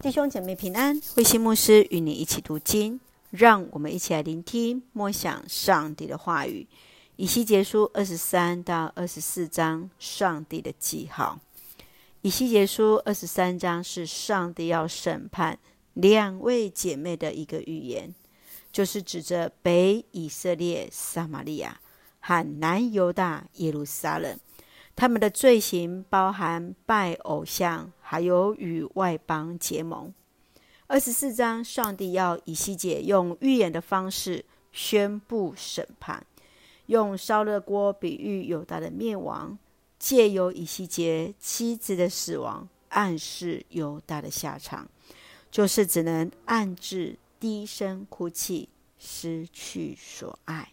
弟兄姐妹平安，慧心牧师与你一起读经，让我们一起来聆听默想上帝的话语。以西结书二十三到二十四章，上帝的记号。以西结书二十三章是上帝要审判两位姐妹的一个预言，就是指着北以色列撒玛利亚和南犹大耶路撒冷。他们的罪行包含拜偶像，还有与外邦结盟。二十四章，上帝要以西结用预言的方式宣布审判，用烧热锅比喻犹大的灭亡，借由以西结妻子的死亡暗示犹大的下场，就是只能暗自低声哭泣，失去所爱。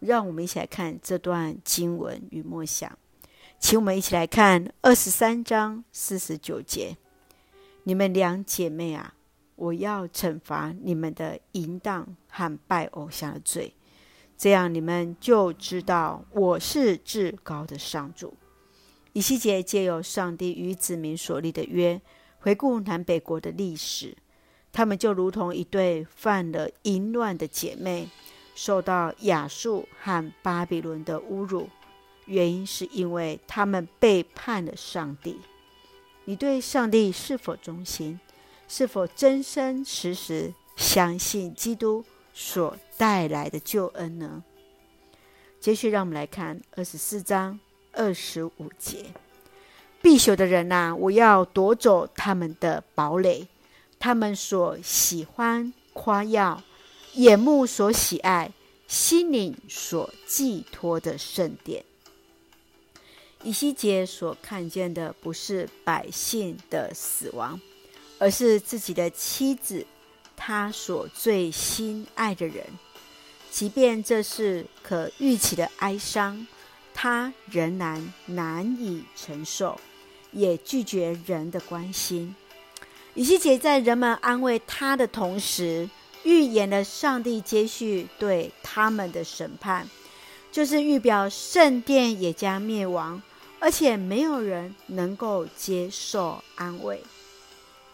让我们一起来看这段经文与默想。请我们一起来看二十三章四十九节：你们两姐妹啊，我要惩罚你们的淫荡和拜偶像的罪，这样你们就知道我是至高的上主。以西结借由上帝与子民所立的约，回顾南北国的历史，他们就如同一对犯了淫乱的姐妹，受到亚述和巴比伦的侮辱。原因是因为他们背叛了上帝。你对上帝是否忠心？是否真真实实相信基督所带来的救恩呢？接续，让我们来看二十四章二十五节：必朽的人呐、我要夺走他们的堡垒，他们所喜欢夸耀、眼目所喜爱、心灵所寄托的圣殿。以西结所看见的不是百姓的死亡，而是自己的妻子，他所最心爱的人。即便这是可预期的哀伤，他仍然难以承受，也拒绝人的关心。以西结在人们安慰他的同时，预言了上帝接续对他们的审判，就是预表圣殿也将灭亡。而且没有人能够接受安慰，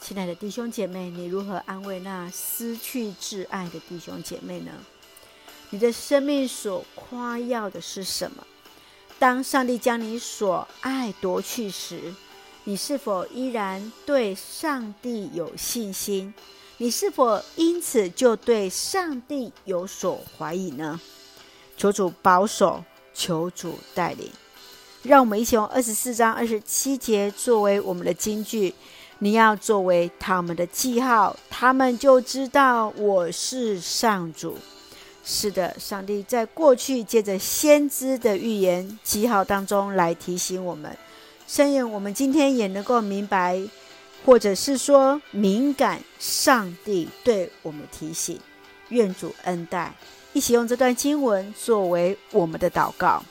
亲爱的弟兄姐妹，你如何安慰那失去挚爱的弟兄姐妹呢？你的生命所夸耀的是什么？当上帝将你所爱夺去时，你是否依然对上帝有信心？你是否因此就对上帝有所怀疑呢？求主保守，求主带领。让我们一起用二十四章二十七节作为我们的金句，你要作为他们的记号，他们就知道我是上主。是的，上帝在过去借着先知的预言记号当中来提醒我们，深愿我们今天也能够明白，或者是说敏感上帝对我们提醒。愿主恩待，一起用这段经文作为我们的祷告。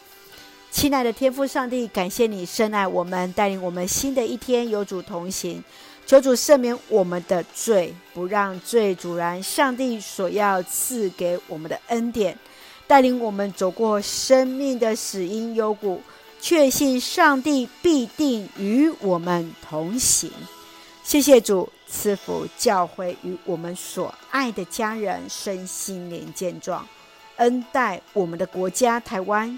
亲爱的天父上帝，感谢你深爱我们，带领我们新的一天有主同行。求主赦免我们的罪，不让罪阻拦上帝所要赐给我们的恩典。带领我们走过生命的死荫幽谷，确信上帝必定与我们同行。谢谢主赐福教会与我们所爱的家人身心灵健壮，恩待我们的国家台湾。